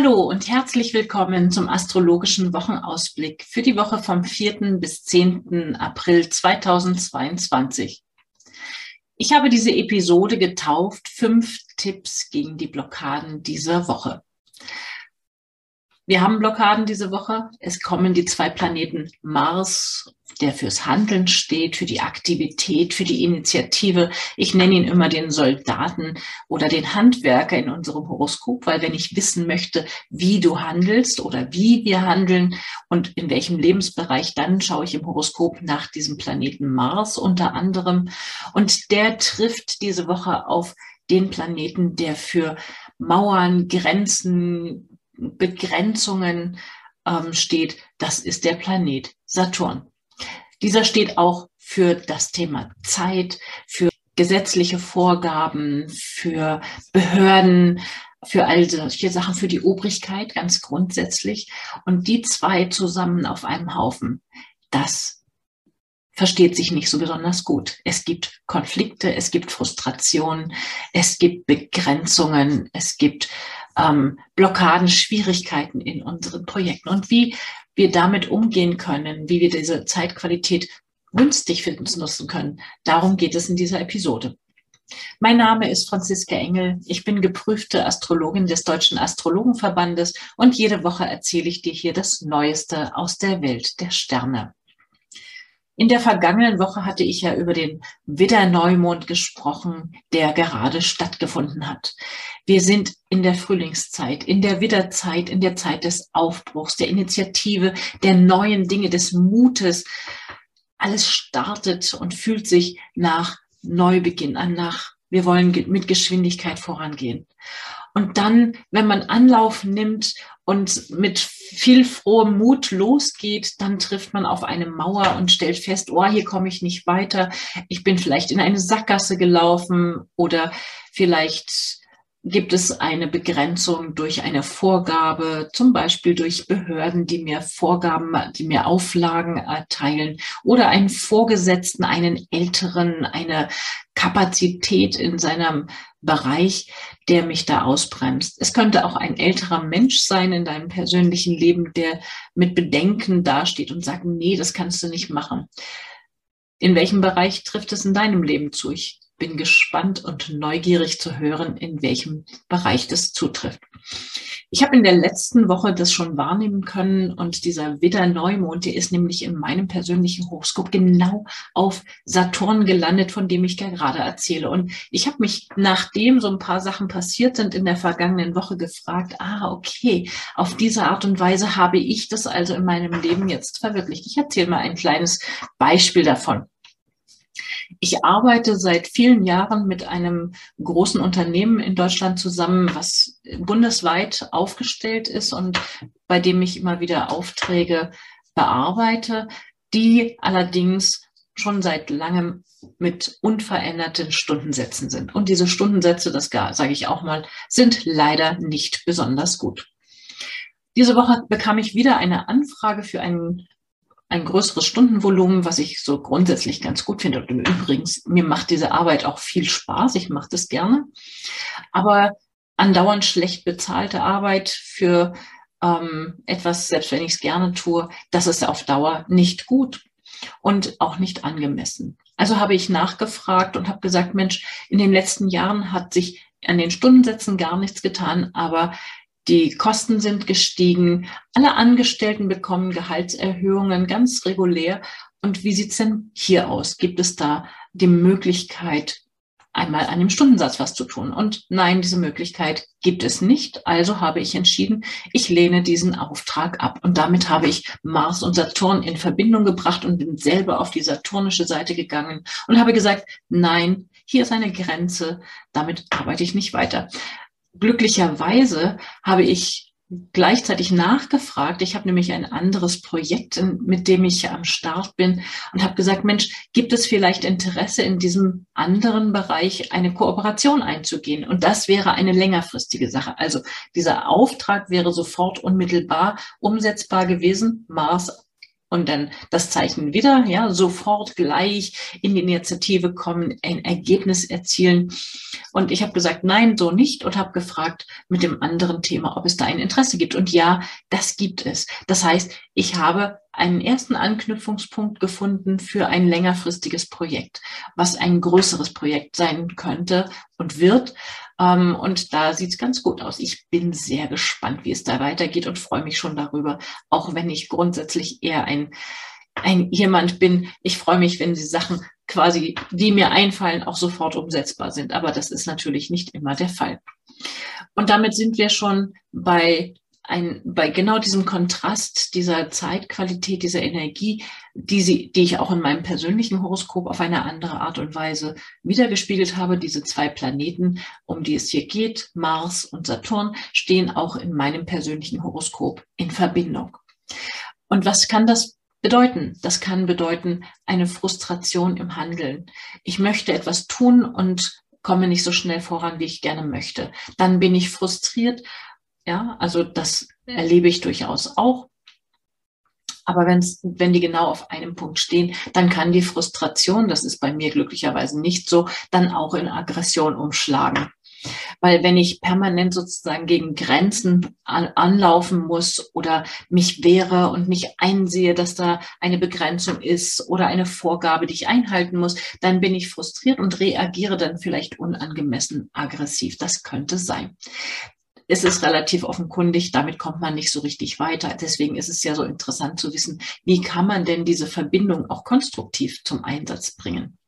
Hallo und herzlich willkommen zum astrologischen Wochenausblick für die Woche vom 4. bis 10. April 2022. Ich habe diese Episode getauft, fünf Tipps gegen die Blockaden dieser Woche. Wir haben Blockaden diese Woche. Es kommen die zwei Planeten Mars, der fürs Handeln steht, für die Aktivität, für die Initiative. Ich nenne ihn immer den Soldaten oder den Handwerker in unserem Horoskop, weil wenn ich wissen möchte, wie du handelst oder wie wir handeln und in welchem Lebensbereich, dann schaue ich im Horoskop nach diesem Planeten Mars unter anderem. Und der trifft diese Woche auf den Planeten, der für Mauern, Grenzen, Begrenzungen ähm, steht, das ist der Planet Saturn. Dieser steht auch für das Thema Zeit, für gesetzliche Vorgaben, für Behörden, für all solche Sachen, für die Obrigkeit ganz grundsätzlich. Und die zwei zusammen auf einem Haufen, das versteht sich nicht so besonders gut. Es gibt Konflikte, es gibt Frustrationen, es gibt Begrenzungen, es gibt ähm, Blockaden, Schwierigkeiten in unseren Projekten und wie wir damit umgehen können, wie wir diese Zeitqualität günstig für uns nutzen können. Darum geht es in dieser Episode. Mein Name ist Franziska Engel. Ich bin geprüfte Astrologin des Deutschen Astrologenverbandes und jede Woche erzähle ich dir hier das Neueste aus der Welt der Sterne. In der vergangenen Woche hatte ich ja über den Widder-Neumond gesprochen, der gerade stattgefunden hat. Wir sind in der Frühlingszeit, in der Widderzeit, in der Zeit des Aufbruchs, der Initiative, der neuen Dinge, des Mutes. Alles startet und fühlt sich nach Neubeginn an, nach wir wollen mit Geschwindigkeit vorangehen. Und dann, wenn man Anlauf nimmt und mit viel frohem Mut losgeht, dann trifft man auf eine Mauer und stellt fest, oh, hier komme ich nicht weiter. Ich bin vielleicht in eine Sackgasse gelaufen oder vielleicht gibt es eine Begrenzung durch eine Vorgabe, zum Beispiel durch Behörden, die mir Vorgaben, die mir Auflagen erteilen oder einen Vorgesetzten, einen Älteren, eine Kapazität in seinem Bereich, der mich da ausbremst. Es könnte auch ein älterer Mensch sein in deinem persönlichen Leben, der mit Bedenken dasteht und sagt, nee, das kannst du nicht machen. In welchem Bereich trifft es in deinem Leben zu? Ich bin gespannt und neugierig zu hören, in welchem Bereich das zutrifft. Ich habe in der letzten Woche das schon wahrnehmen können und dieser Widder-Neumond, der ist nämlich in meinem persönlichen Horoskop genau auf Saturn gelandet, von dem ich gerade erzähle. Und ich habe mich, nachdem so ein paar Sachen passiert sind in der vergangenen Woche, gefragt, ah, okay, auf diese Art und Weise habe ich das also in meinem Leben jetzt verwirklicht. Ich erzähle mal ein kleines Beispiel davon. Ich arbeite seit vielen Jahren mit einem großen Unternehmen in Deutschland zusammen, was bundesweit aufgestellt ist und bei dem ich immer wieder Aufträge bearbeite, die allerdings schon seit langem mit unveränderten Stundensätzen sind. Und diese Stundensätze, das sage ich auch mal, sind leider nicht besonders gut. Diese Woche bekam ich wieder eine Anfrage für einen ein größeres Stundenvolumen, was ich so grundsätzlich ganz gut finde. Und übrigens, mir macht diese Arbeit auch viel Spaß. Ich mache das gerne. Aber andauernd schlecht bezahlte Arbeit für ähm, etwas, selbst wenn ich es gerne tue, das ist auf Dauer nicht gut und auch nicht angemessen. Also habe ich nachgefragt und habe gesagt, Mensch, in den letzten Jahren hat sich an den Stundensätzen gar nichts getan, aber die Kosten sind gestiegen. Alle Angestellten bekommen Gehaltserhöhungen ganz regulär. Und wie sieht's denn hier aus? Gibt es da die Möglichkeit, einmal an dem Stundensatz was zu tun? Und nein, diese Möglichkeit gibt es nicht. Also habe ich entschieden, ich lehne diesen Auftrag ab. Und damit habe ich Mars und Saturn in Verbindung gebracht und bin selber auf die saturnische Seite gegangen und habe gesagt, nein, hier ist eine Grenze, damit arbeite ich nicht weiter glücklicherweise habe ich gleichzeitig nachgefragt. Ich habe nämlich ein anderes Projekt, mit dem ich am Start bin und habe gesagt, Mensch, gibt es vielleicht Interesse in diesem anderen Bereich eine Kooperation einzugehen? Und das wäre eine längerfristige Sache. Also dieser Auftrag wäre sofort unmittelbar umsetzbar gewesen. Mars und dann das Zeichen wieder, ja, sofort gleich in die Initiative kommen, ein Ergebnis erzielen. Und ich habe gesagt, nein, so nicht und habe gefragt mit dem anderen Thema, ob es da ein Interesse gibt. Und ja, das gibt es. Das heißt, ich habe einen ersten Anknüpfungspunkt gefunden für ein längerfristiges Projekt, was ein größeres Projekt sein könnte und wird. Ähm, und da sieht es ganz gut aus. Ich bin sehr gespannt, wie es da weitergeht und freue mich schon darüber, auch wenn ich grundsätzlich eher ein, ein jemand bin. Ich freue mich, wenn die Sachen quasi, die mir einfallen, auch sofort umsetzbar sind. Aber das ist natürlich nicht immer der Fall. Und damit sind wir schon bei ein, bei genau diesem Kontrast dieser Zeitqualität, dieser Energie, die, sie, die ich auch in meinem persönlichen Horoskop auf eine andere Art und Weise wiedergespiegelt habe, diese zwei Planeten, um die es hier geht, Mars und Saturn, stehen auch in meinem persönlichen Horoskop in Verbindung. Und was kann das bedeuten? Das kann bedeuten eine Frustration im Handeln. Ich möchte etwas tun und komme nicht so schnell voran, wie ich gerne möchte. Dann bin ich frustriert ja, also das erlebe ich durchaus auch. Aber wenn's, wenn die genau auf einem Punkt stehen, dann kann die Frustration, das ist bei mir glücklicherweise nicht so, dann auch in Aggression umschlagen. Weil wenn ich permanent sozusagen gegen Grenzen an, anlaufen muss oder mich wehre und nicht einsehe, dass da eine Begrenzung ist oder eine Vorgabe, die ich einhalten muss, dann bin ich frustriert und reagiere dann vielleicht unangemessen aggressiv. Das könnte sein ist es relativ offenkundig, damit kommt man nicht so richtig weiter. Deswegen ist es ja so interessant zu wissen, wie kann man denn diese Verbindung auch konstruktiv zum Einsatz bringen.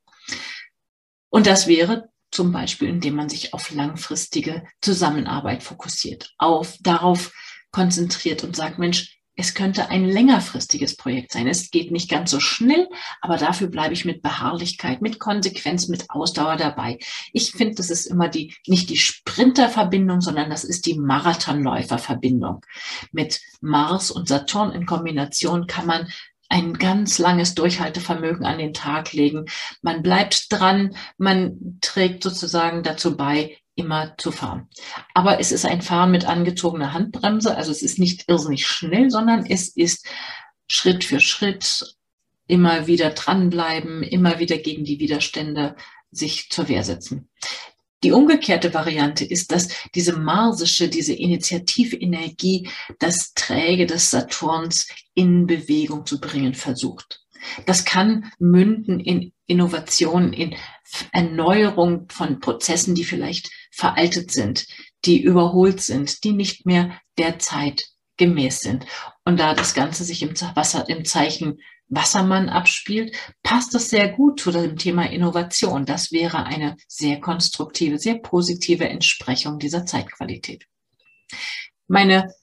Und das wäre zum Beispiel, indem man sich auf langfristige Zusammenarbeit fokussiert, auf darauf konzentriert und sagt, Mensch, es könnte ein längerfristiges Projekt sein. Es geht nicht ganz so schnell, aber dafür bleibe ich mit Beharrlichkeit, mit Konsequenz, mit Ausdauer dabei. Ich finde, das ist immer die, nicht die Sprinterverbindung, sondern das ist die Marathonläuferverbindung. Mit Mars und Saturn in Kombination kann man ein ganz langes Durchhaltevermögen an den Tag legen. Man bleibt dran, man trägt sozusagen dazu bei, immer zu fahren. Aber es ist ein Fahren mit angezogener Handbremse, also es ist nicht irrsinnig schnell, sondern es ist Schritt für Schritt immer wieder dranbleiben, immer wieder gegen die Widerstände sich zur Wehr setzen. Die umgekehrte Variante ist, dass diese marsische, diese Initiativenergie das Träge des Saturns in Bewegung zu bringen versucht. Das kann münden in Innovation, in Erneuerung von Prozessen, die vielleicht veraltet sind, die überholt sind, die nicht mehr der Zeit gemäß sind. Und da das Ganze sich im, Wasser, im Zeichen Wassermann abspielt, passt das sehr gut zu dem Thema Innovation. Das wäre eine sehr konstruktive, sehr positive Entsprechung dieser Zeitqualität. Meine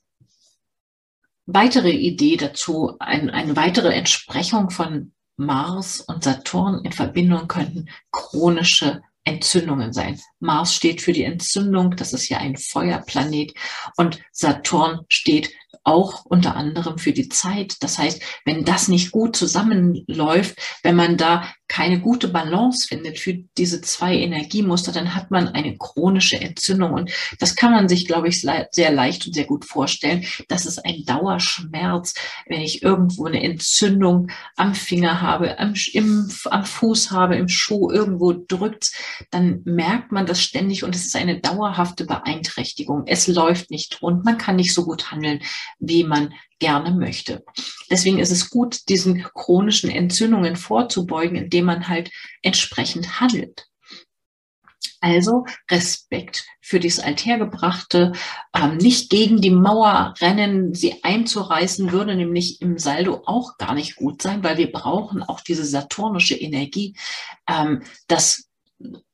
weitere Idee dazu, ein, eine weitere Entsprechung von Mars und Saturn in Verbindung könnten chronische Entzündungen sein. Mars steht für die Entzündung, das ist ja ein Feuerplanet und Saturn steht auch unter anderem für die Zeit. Das heißt, wenn das nicht gut zusammenläuft, wenn man da keine gute Balance findet für diese zwei Energiemuster, dann hat man eine chronische Entzündung. Und das kann man sich, glaube ich, sehr leicht und sehr gut vorstellen. Das ist ein Dauerschmerz, wenn ich irgendwo eine Entzündung am Finger habe, am, im, am Fuß habe, im Schuh, irgendwo drückt, dann merkt man das ständig und es ist eine dauerhafte Beeinträchtigung. Es läuft nicht rund, man kann nicht so gut handeln, wie man gerne möchte. Deswegen ist es gut, diesen chronischen Entzündungen vorzubeugen, indem man halt entsprechend handelt. Also Respekt für das Althergebrachte, ähm, nicht gegen die Mauer rennen, sie einzureißen, würde nämlich im Saldo auch gar nicht gut sein, weil wir brauchen auch diese saturnische Energie, ähm, das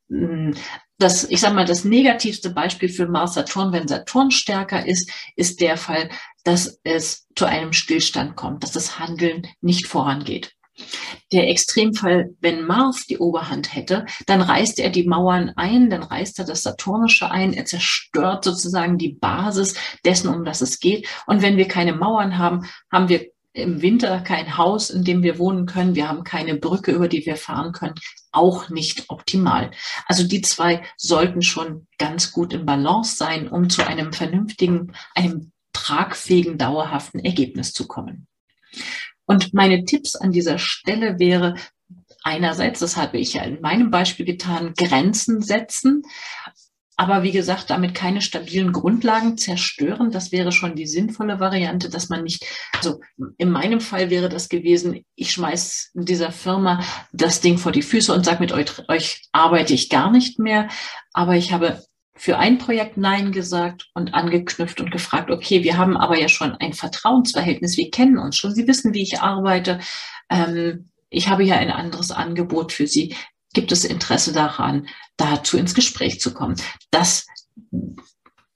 mm, das, ich sage mal, das negativste Beispiel für Mars Saturn, wenn Saturn stärker ist, ist der Fall, dass es zu einem Stillstand kommt, dass das Handeln nicht vorangeht. Der Extremfall, wenn Mars die Oberhand hätte, dann reißt er die Mauern ein, dann reißt er das Saturnische ein, er zerstört sozusagen die Basis dessen, um das es geht. Und wenn wir keine Mauern haben, haben wir im Winter kein Haus, in dem wir wohnen können. Wir haben keine Brücke, über die wir fahren können. Auch nicht optimal. Also die zwei sollten schon ganz gut im Balance sein, um zu einem vernünftigen, einem tragfähigen, dauerhaften Ergebnis zu kommen. Und meine Tipps an dieser Stelle wäre, einerseits, das habe ich ja in meinem Beispiel getan, Grenzen setzen. Aber wie gesagt, damit keine stabilen Grundlagen zerstören. Das wäre schon die sinnvolle Variante, dass man nicht, also in meinem Fall wäre das gewesen, ich schmeiß dieser Firma das Ding vor die Füße und sage, mit euch, euch arbeite ich gar nicht mehr. Aber ich habe für ein Projekt Nein gesagt und angeknüpft und gefragt, okay, wir haben aber ja schon ein Vertrauensverhältnis, wir kennen uns schon, Sie wissen, wie ich arbeite. Ähm, ich habe ja ein anderes Angebot für Sie. Gibt es Interesse daran, dazu ins Gespräch zu kommen? Das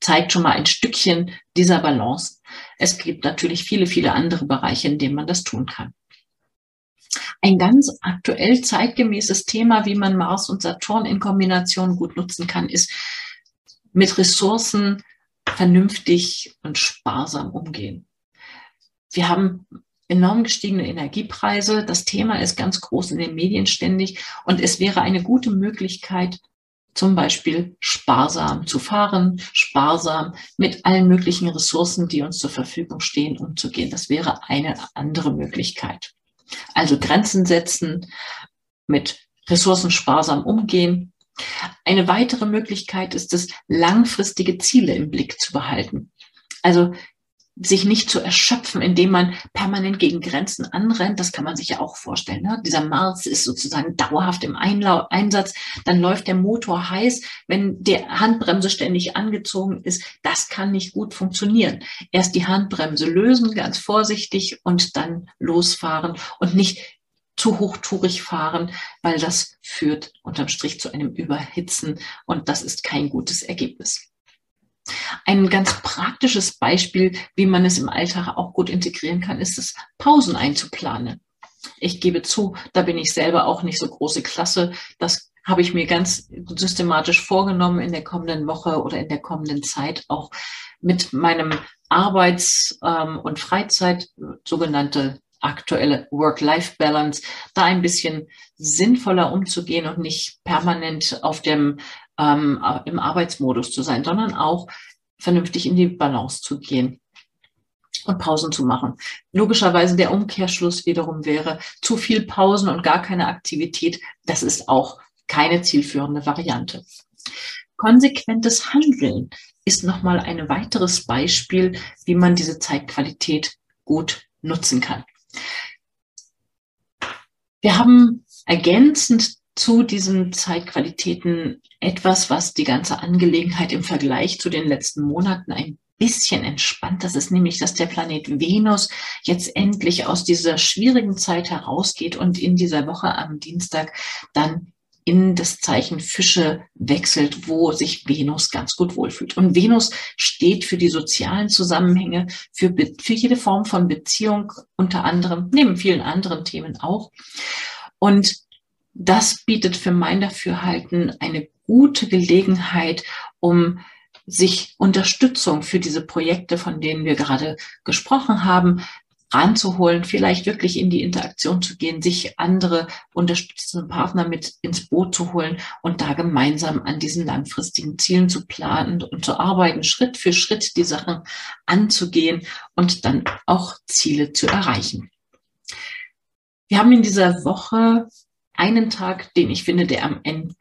zeigt schon mal ein Stückchen dieser Balance. Es gibt natürlich viele, viele andere Bereiche, in denen man das tun kann. Ein ganz aktuell zeitgemäßes Thema, wie man Mars und Saturn in Kombination gut nutzen kann, ist mit Ressourcen vernünftig und sparsam umgehen. Wir haben enorm gestiegene Energiepreise. Das Thema ist ganz groß in den Medien ständig und es wäre eine gute Möglichkeit, zum Beispiel sparsam zu fahren, sparsam mit allen möglichen Ressourcen, die uns zur Verfügung stehen, umzugehen. Das wäre eine andere Möglichkeit. Also Grenzen setzen, mit Ressourcen sparsam umgehen, eine weitere Möglichkeit ist es, langfristige Ziele im Blick zu behalten. Also sich nicht zu erschöpfen, indem man permanent gegen Grenzen anrennt. Das kann man sich ja auch vorstellen. Ne? Dieser Mars ist sozusagen dauerhaft im Einlau Einsatz. Dann läuft der Motor heiß, wenn die Handbremse ständig angezogen ist. Das kann nicht gut funktionieren. Erst die Handbremse lösen, ganz vorsichtig und dann losfahren und nicht zu hochtourig fahren, weil das führt unterm Strich zu einem Überhitzen und das ist kein gutes Ergebnis. Ein ganz praktisches Beispiel, wie man es im Alltag auch gut integrieren kann, ist es, Pausen einzuplanen. Ich gebe zu, da bin ich selber auch nicht so große Klasse. Das habe ich mir ganz systematisch vorgenommen in der kommenden Woche oder in der kommenden Zeit auch mit meinem Arbeits- ähm, und Freizeit, sogenannte aktuelle Work-Life-Balance, da ein bisschen sinnvoller umzugehen und nicht permanent auf dem ähm, im Arbeitsmodus zu sein, sondern auch vernünftig in die Balance zu gehen und Pausen zu machen. Logischerweise der Umkehrschluss wiederum wäre zu viel Pausen und gar keine Aktivität. Das ist auch keine zielführende Variante. Konsequentes Handeln ist nochmal ein weiteres Beispiel, wie man diese Zeitqualität gut nutzen kann. Wir haben ergänzend zu diesen Zeitqualitäten etwas, was die ganze Angelegenheit im Vergleich zu den letzten Monaten ein bisschen entspannt. Das ist nämlich, dass der Planet Venus jetzt endlich aus dieser schwierigen Zeit herausgeht und in dieser Woche am Dienstag dann in das Zeichen Fische wechselt, wo sich Venus ganz gut wohlfühlt. Und Venus steht für die sozialen Zusammenhänge, für, für jede Form von Beziehung, unter anderem, neben vielen anderen Themen auch. Und das bietet für mein Dafürhalten eine gute Gelegenheit, um sich Unterstützung für diese Projekte, von denen wir gerade gesprochen haben, ranzuholen, vielleicht wirklich in die Interaktion zu gehen, sich andere unterstützende Partner mit ins Boot zu holen und da gemeinsam an diesen langfristigen Zielen zu planen und zu arbeiten, Schritt für Schritt die Sachen anzugehen und dann auch Ziele zu erreichen. Wir haben in dieser Woche einen Tag, den ich finde, der am Ende,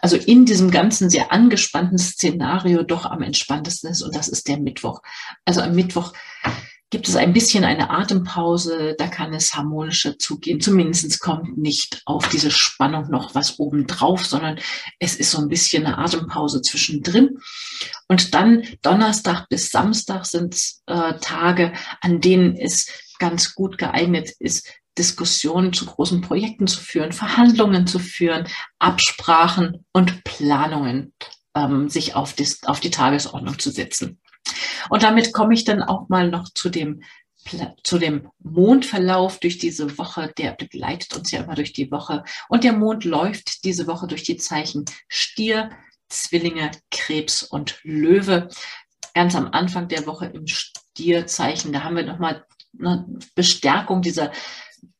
also in diesem ganzen sehr angespannten Szenario doch am entspanntesten ist und das ist der Mittwoch. Also am Mittwoch gibt es ein bisschen eine Atempause, da kann es harmonischer zugehen. Zumindest kommt nicht auf diese Spannung noch was obendrauf, sondern es ist so ein bisschen eine Atempause zwischendrin. Und dann Donnerstag bis Samstag sind äh, Tage, an denen es ganz gut geeignet ist, Diskussionen zu großen Projekten zu führen, Verhandlungen zu führen, Absprachen und Planungen ähm, sich auf, dis, auf die Tagesordnung zu setzen. Und damit komme ich dann auch mal noch zu dem zu dem Mondverlauf durch diese Woche, der begleitet uns ja immer durch die Woche. Und der Mond läuft diese Woche durch die Zeichen Stier, Zwillinge, Krebs und Löwe. Ganz am Anfang der Woche im Stierzeichen, da haben wir nochmal eine Bestärkung dieser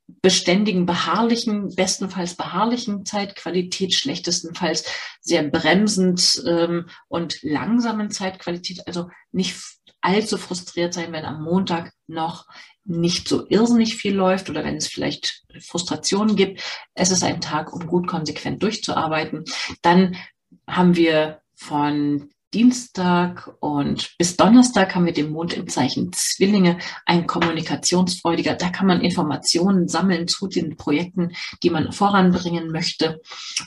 beständigen, beharrlichen, bestenfalls beharrlichen Zeitqualität, schlechtestenfalls sehr bremsend ähm, und langsamen Zeitqualität, also nicht allzu frustriert sein, wenn am Montag noch nicht so irrsinnig viel läuft oder wenn es vielleicht Frustrationen gibt. Es ist ein Tag, um gut konsequent durchzuarbeiten. Dann haben wir von Dienstag und bis Donnerstag haben wir den Mond im Zeichen Zwillinge, ein kommunikationsfreudiger. Da kann man Informationen sammeln zu den Projekten, die man voranbringen möchte.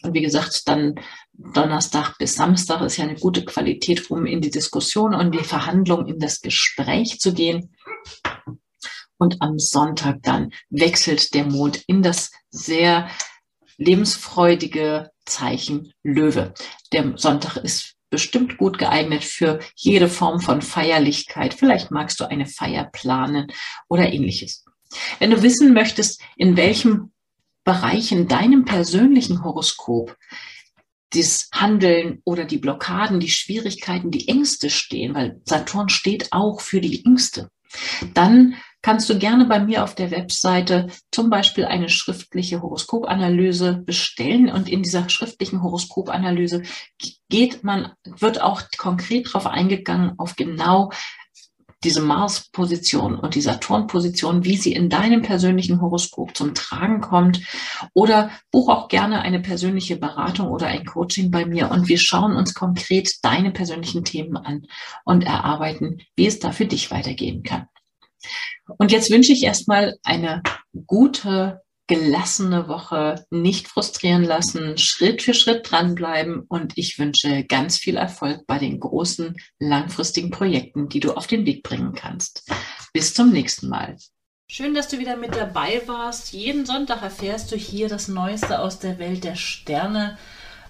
Und wie gesagt, dann Donnerstag bis Samstag ist ja eine gute Qualität, um in die Diskussion und die Verhandlung, in das Gespräch zu gehen. Und am Sonntag dann wechselt der Mond in das sehr lebensfreudige Zeichen Löwe. Der Sonntag ist bestimmt gut geeignet für jede Form von Feierlichkeit. Vielleicht magst du eine Feier planen oder ähnliches. Wenn du wissen möchtest, in welchem Bereich in deinem persönlichen Horoskop das Handeln oder die Blockaden, die Schwierigkeiten, die Ängste stehen, weil Saturn steht auch für die Ängste, dann kannst du gerne bei mir auf der Webseite zum Beispiel eine schriftliche Horoskopanalyse bestellen. Und in dieser schriftlichen Horoskopanalyse geht man, wird auch konkret darauf eingegangen, auf genau diese Mars-Position und die Saturn-Position, wie sie in deinem persönlichen Horoskop zum Tragen kommt. Oder buch auch gerne eine persönliche Beratung oder ein Coaching bei mir und wir schauen uns konkret deine persönlichen Themen an und erarbeiten, wie es da für dich weitergehen kann. Und jetzt wünsche ich erstmal eine gute, gelassene Woche, nicht frustrieren lassen, Schritt für Schritt dranbleiben und ich wünsche ganz viel Erfolg bei den großen, langfristigen Projekten, die du auf den Weg bringen kannst. Bis zum nächsten Mal. Schön, dass du wieder mit dabei warst. Jeden Sonntag erfährst du hier das Neueste aus der Welt der Sterne.